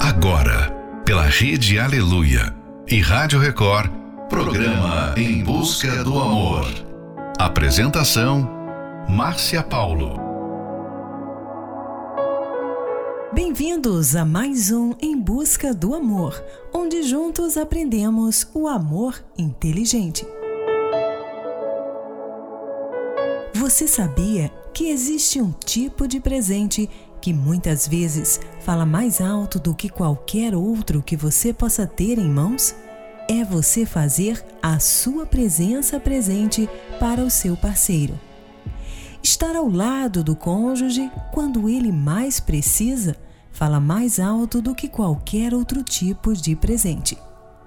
Agora, pela Rede Aleluia e Rádio Record, programa Em Busca do Amor. Apresentação: Márcia Paulo. Bem-vindos a mais um Em Busca do Amor, onde juntos aprendemos o amor inteligente. Você sabia que existe um tipo de presente que muitas vezes fala mais alto do que qualquer outro que você possa ter em mãos? É você fazer a sua presença presente para o seu parceiro. Estar ao lado do cônjuge quando ele mais precisa fala mais alto do que qualquer outro tipo de presente.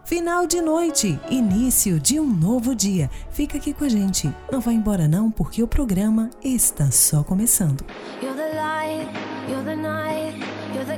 Final de noite, início de um novo dia. Fica aqui com a gente. Não vai embora não, porque o programa está só começando. You're the light,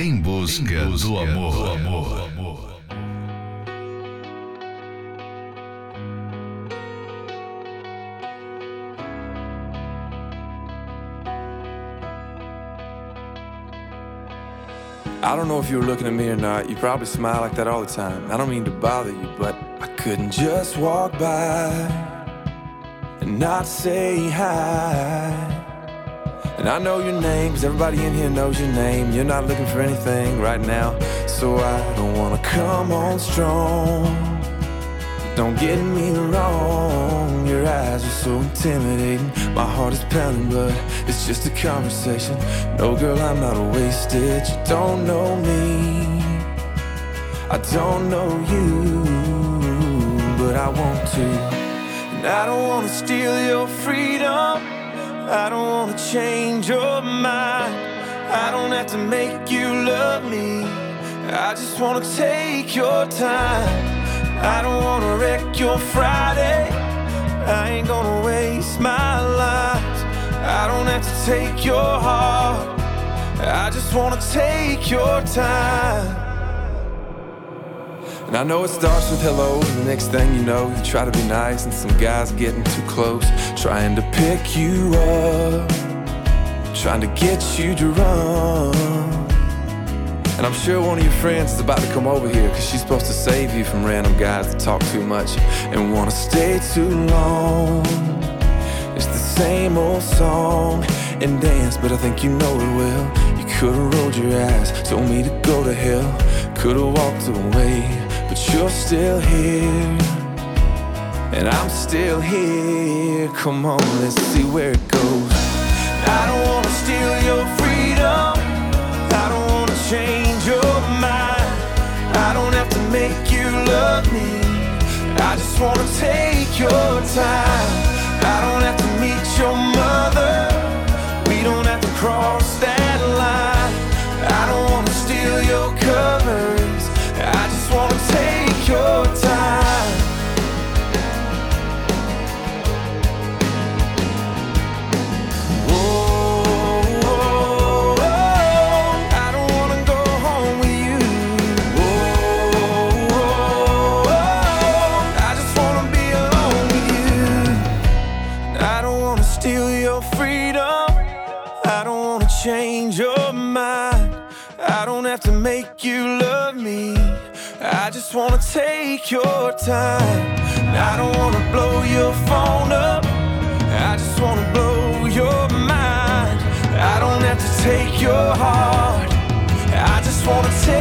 Em busca, do amor. I don't know if you were looking at me or not. You probably smile like that all the time. I don't mean to bother you, but I couldn't just walk by and not say hi. And I know your name, cause everybody in here knows your name. You're not looking for anything right now, so I don't wanna come on strong. Don't get me wrong, your eyes are so intimidating. My heart is pounding, but it's just a conversation. No, girl, I'm not a wasted. You don't know me, I don't know you, but I want to. And I don't wanna steal your freedom, I don't wanna change your mind. I don't have to make you love me, I just wanna take your time. I don't wanna wreck your Friday. I ain't gonna waste my life. I don't have to take your heart. I just wanna take your time. And I know it starts with hello, and the next thing you know, you try to be nice, and some guy's getting too close, trying to pick you up, trying to get you to run. And I'm sure one of your friends is about to come over here Cause she's supposed to save you from random guys that talk too much And wanna stay too long. It's the same old song and dance But I think you know it well. You could've rolled your eyes, told me to go to hell Could've walked away, you're still here And I'm still here Come on, let's see where it goes I don't wanna steal your freedom I don't wanna change your mind. I don't have to make you love me. I just wanna take your time. I don't have to meet your mother. We don't have to cross that line. I don't wanna steal your covers. Wanna take your time. Just wanna take your time. I don't wanna blow your phone up. I just wanna blow your mind. I don't have to take your heart. I just wanna take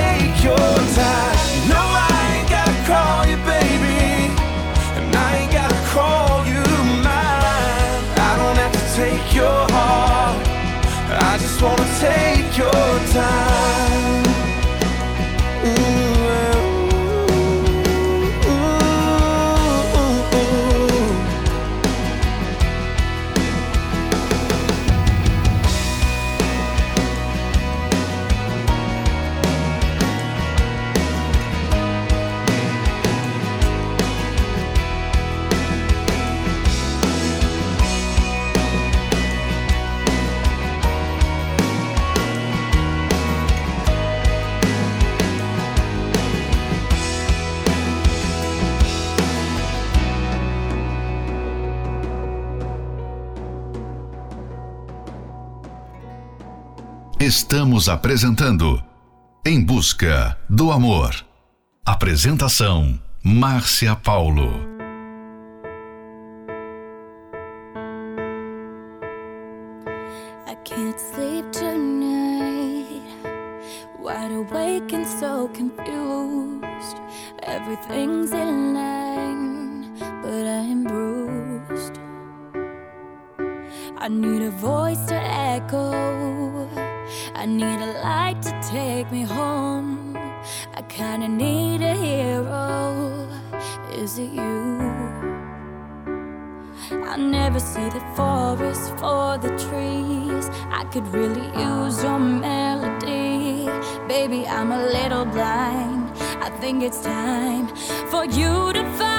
Estamos apresentando Em Busca do Amor. Apresentação: Márcia Paulo. I can't sleep tonight. Wide awake and so confused. Everything's in line, but I'm bruised. I need a voice to echo. I need a light to take me home. I kinda need a hero. Is it you? I never see the forest for the trees. I could really use your melody. Baby, I'm a little blind. I think it's time for you to find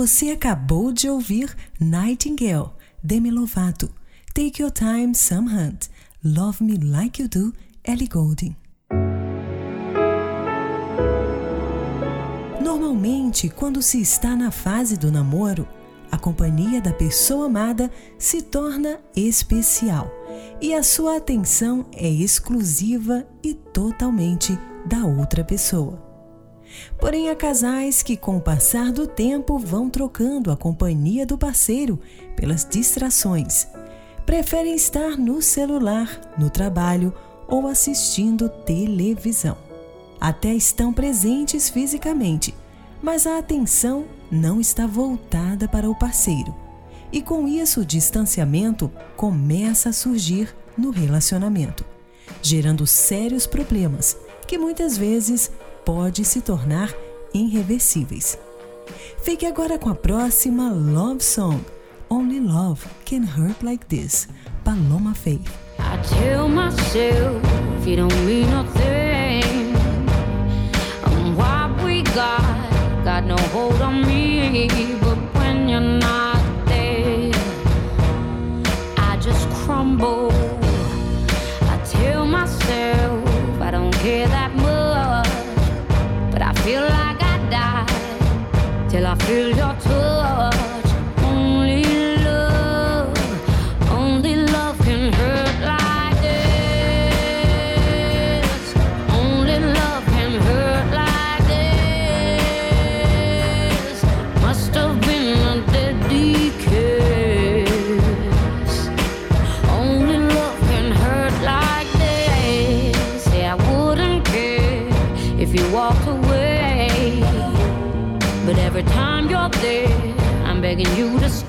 Você acabou de ouvir Nightingale, Demi Lovato, Take Your Time, Sam Hunt, Love Me Like You Do, Ellie Goulding. Normalmente, quando se está na fase do namoro, a companhia da pessoa amada se torna especial e a sua atenção é exclusiva e totalmente da outra pessoa. Porém, há casais que, com o passar do tempo, vão trocando a companhia do parceiro pelas distrações. Preferem estar no celular, no trabalho ou assistindo televisão. Até estão presentes fisicamente, mas a atenção não está voltada para o parceiro. E com isso, o distanciamento começa a surgir no relacionamento, gerando sérios problemas que muitas vezes pode se tornar irreversíveis. Fique agora com a próxima Love Song, Only Love Can Hurt Like This, Paloma Faith. I tell myself you don't mean nothing. And what we got got no hold on me. But when you're not there, I just crumble. I tell myself I don't care that til jeg følger tødder begging you to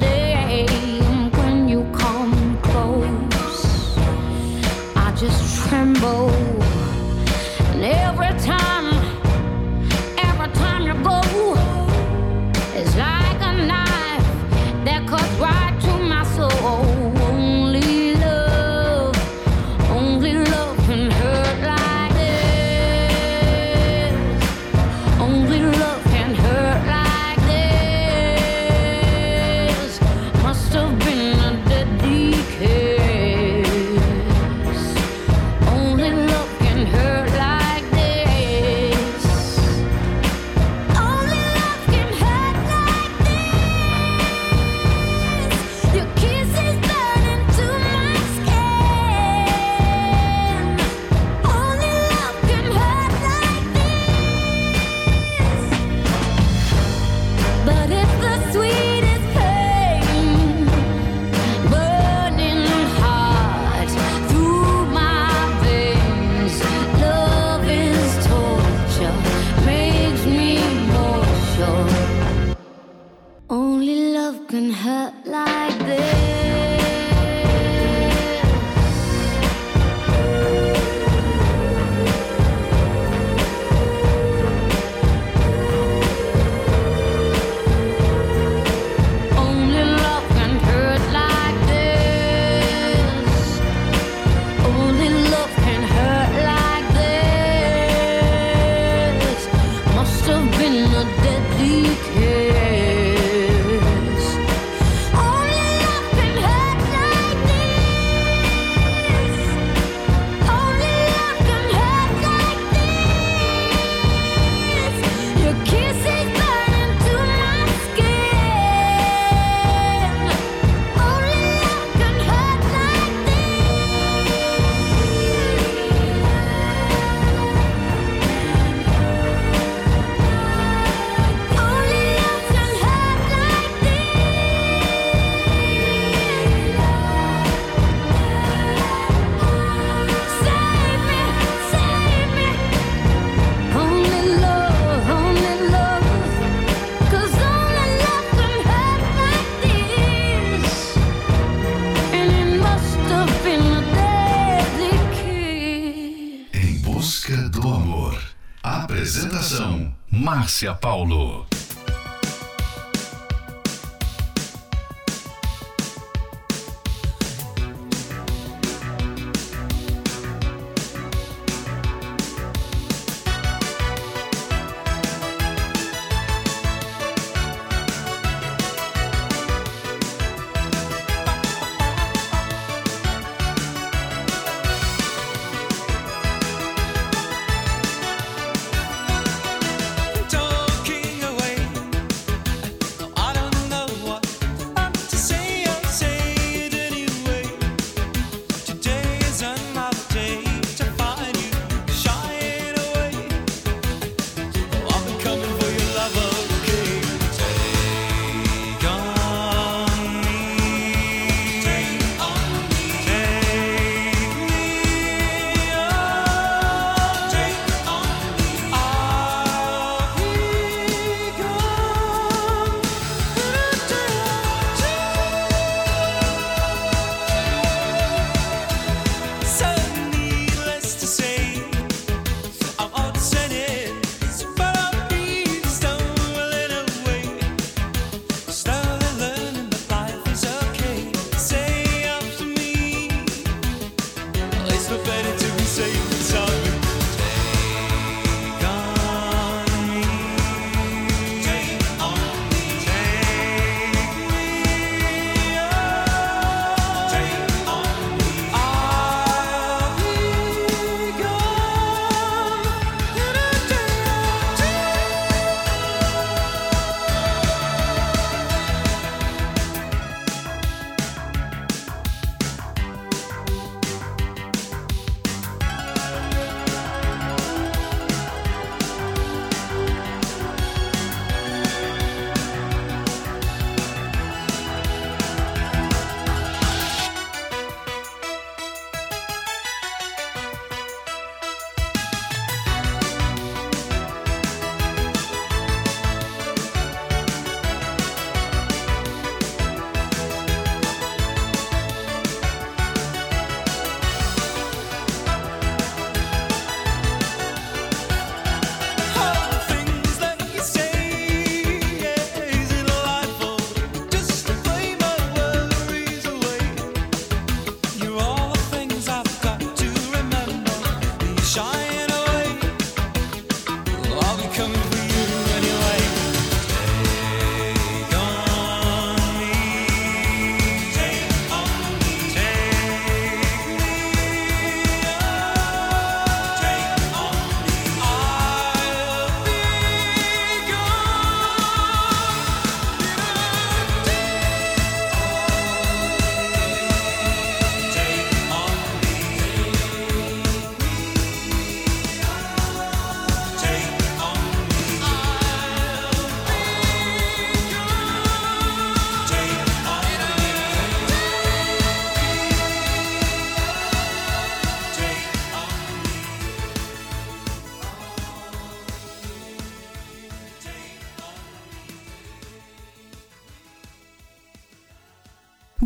Márcia Paulo.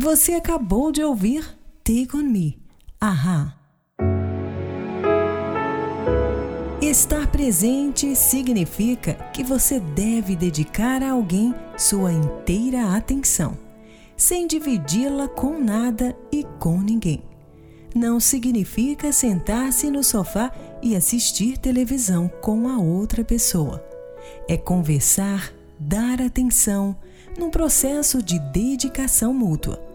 Você acabou de ouvir Take On Me, Ahá. Estar presente significa que você deve dedicar a alguém sua inteira atenção, sem dividi-la com nada e com ninguém. Não significa sentar-se no sofá e assistir televisão com a outra pessoa. É conversar, dar atenção, num processo de dedicação mútua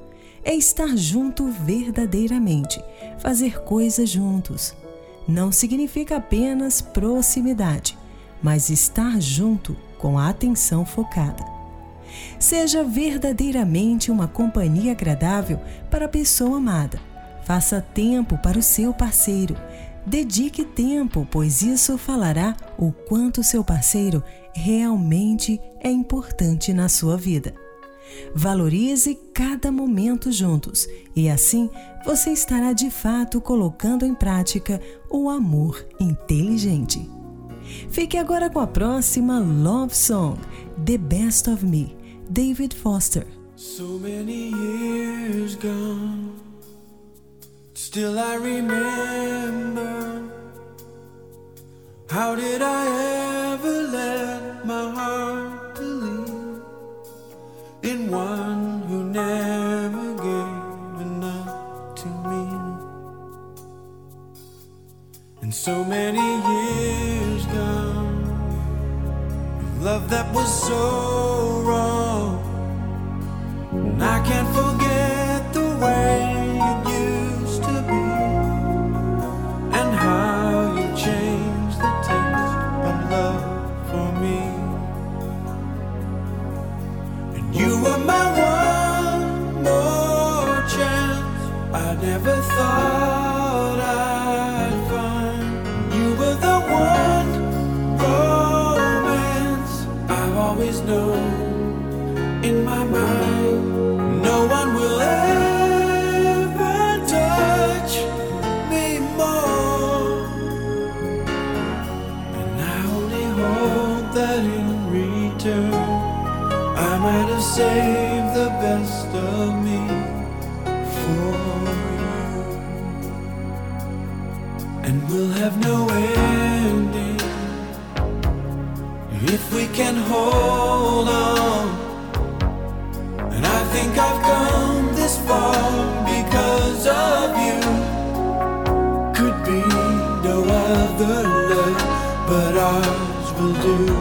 é estar junto verdadeiramente, fazer coisas juntos. Não significa apenas proximidade, mas estar junto com a atenção focada. Seja verdadeiramente uma companhia agradável para a pessoa amada. Faça tempo para o seu parceiro. Dedique tempo, pois isso falará o quanto seu parceiro realmente é importante na sua vida. Valorize cada momento juntos e assim você estará de fato colocando em prática o amor inteligente. Fique agora com a próxima Love Song, The Best of Me, David Foster. So many years gone, still I remember How did I ever let my heart one who never gave enough to me? And so many years gone, love that was so wrong, and I can't forget might have saved the best of me for you. And we'll have no ending if we can hold on. And I think I've come this far because of you. Could be no other love, but ours will do.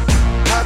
How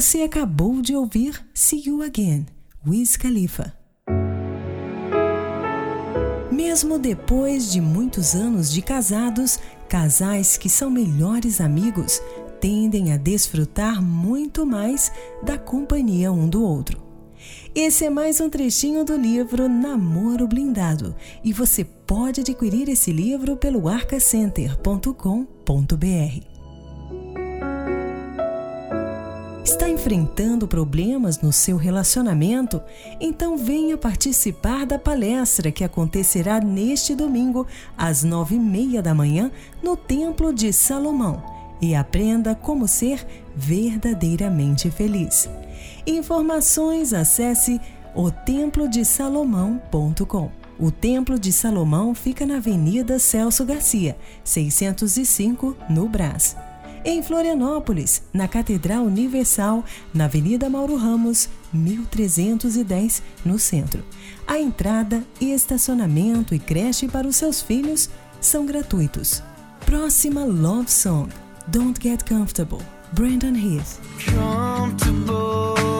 Você acabou de ouvir See You Again, Wiz Khalifa. Mesmo depois de muitos anos de casados, casais que são melhores amigos tendem a desfrutar muito mais da companhia um do outro. Esse é mais um trechinho do livro Namoro Blindado e você pode adquirir esse livro pelo arcacenter.com.br. Está enfrentando problemas no seu relacionamento? Então venha participar da palestra que acontecerá neste domingo, às nove e meia da manhã, no Templo de Salomão. E aprenda como ser verdadeiramente feliz. Informações acesse otemplodesalomão.com. O Templo de Salomão fica na Avenida Celso Garcia, 605, no Brás. Em Florianópolis, na Catedral Universal, na Avenida Mauro Ramos, 1310, no centro. A entrada e estacionamento e creche para os seus filhos são gratuitos. Próxima Love Song: Don't Get Comfortable, Brandon Heath. comfortable.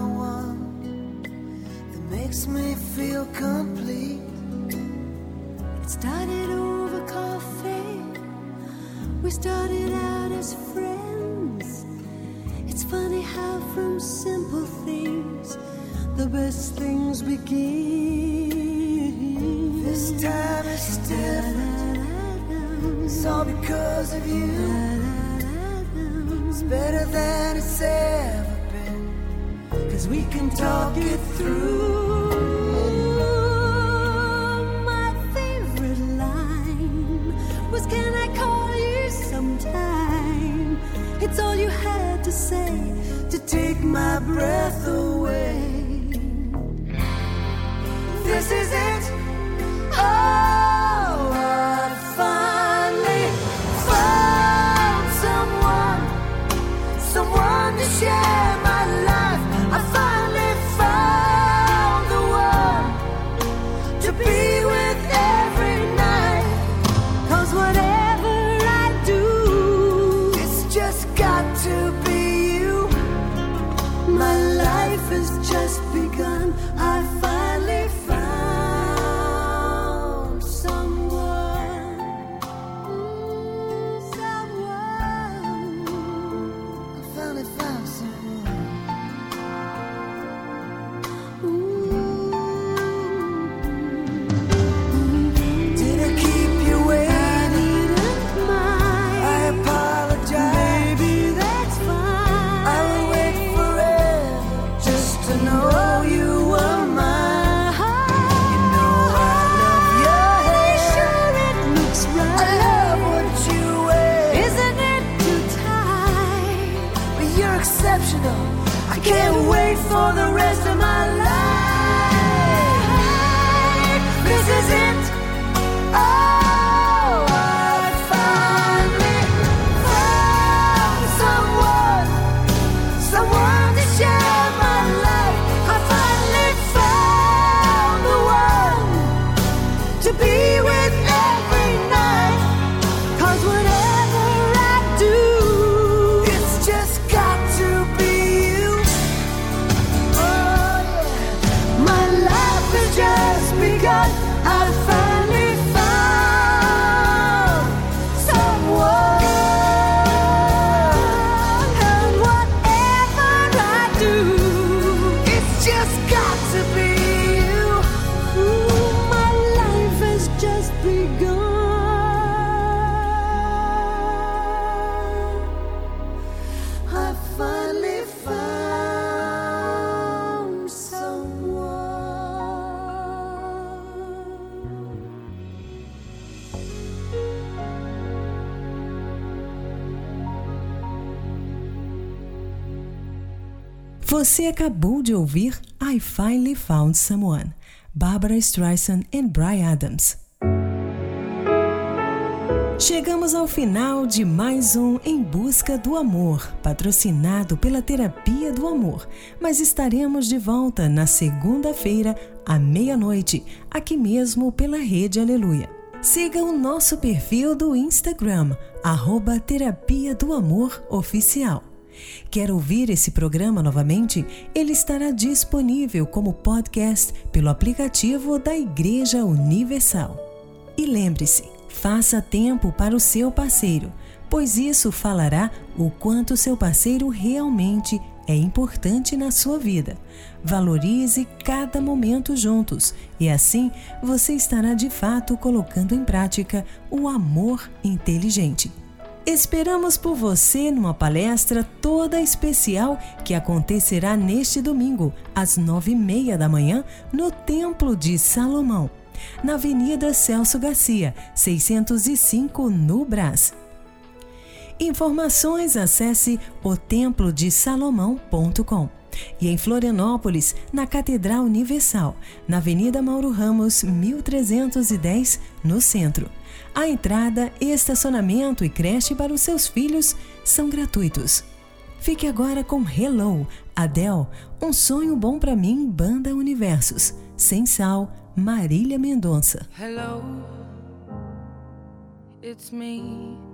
One that makes me feel complete. It started. We started out as friends. It's funny how from simple things the best things begin. This time is different. It's all because of you. It's better than it's ever been. Cause we can talk it through. Say to take my breath away. This is it. Oh, Você acabou de ouvir I Finally Found Someone, Barbara Streisand e Brian Adams. Chegamos ao final de mais um Em Busca do Amor, patrocinado pela Terapia do Amor, mas estaremos de volta na segunda-feira, à meia-noite, aqui mesmo pela Rede Aleluia. Siga o nosso perfil do Instagram, arroba Terapia do Amor Oficial. Quer ouvir esse programa novamente? Ele estará disponível como podcast pelo aplicativo da Igreja Universal. E lembre-se, faça tempo para o seu parceiro, pois isso falará o quanto seu parceiro realmente é importante na sua vida. Valorize cada momento juntos e assim você estará de fato colocando em prática o amor inteligente. Esperamos por você numa palestra toda especial que acontecerá neste domingo, às nove e meia da manhã, no Templo de Salomão, na Avenida Celso Garcia, 605, no Brás. Informações acesse otemplodesalomão.com. E em Florianópolis, na Catedral Universal, na Avenida Mauro Ramos, 1310, no centro. A entrada, estacionamento e creche para os seus filhos são gratuitos. Fique agora com Hello, Adele, Um Sonho Bom para Mim, Banda Universos. Sem Sal, Marília Mendonça. Hello, it's me.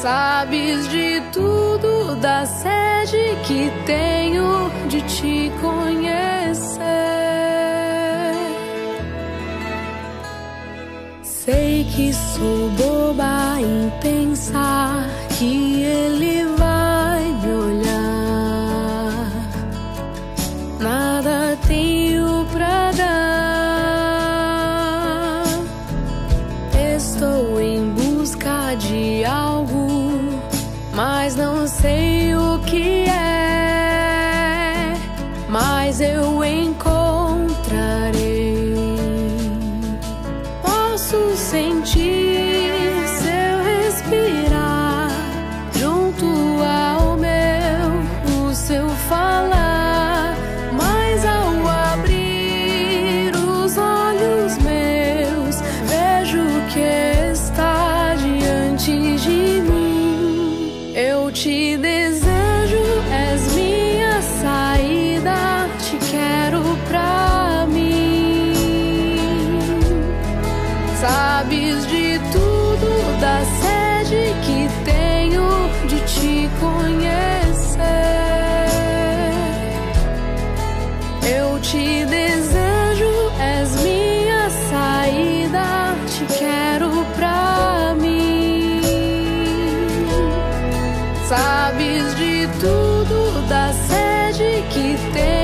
Sabes de tudo, da sede que tenho de te conhecer. Sei que sou boba em pensar que sabes de tudo da sede que tem.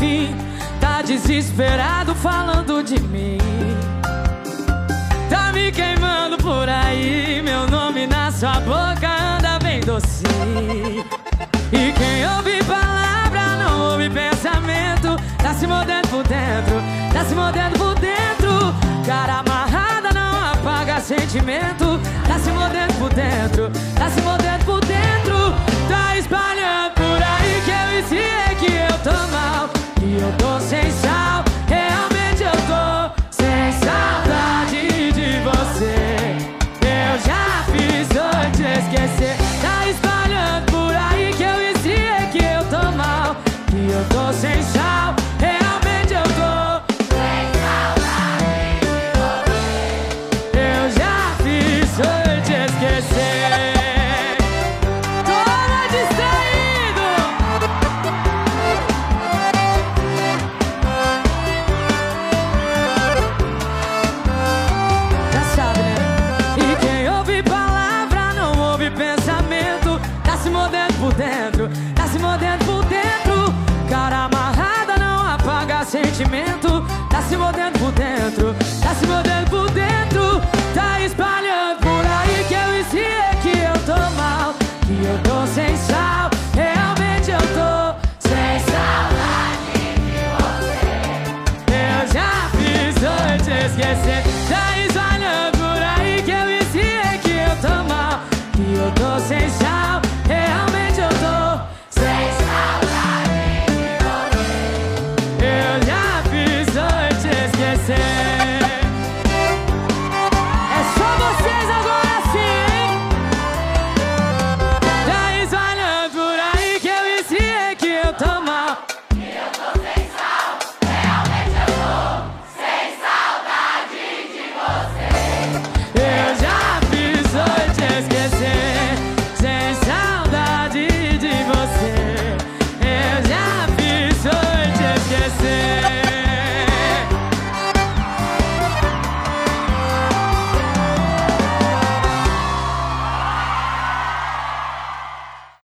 fim. Tá desesperado falando de mim. Tá me queimando por aí. Meu nome na sua boca anda bem doce. E quem ouve palavra não ouve pensamento. Tá se mordendo por dentro, tá se mordendo por dentro. Cara amarrada não apaga sentimento. todo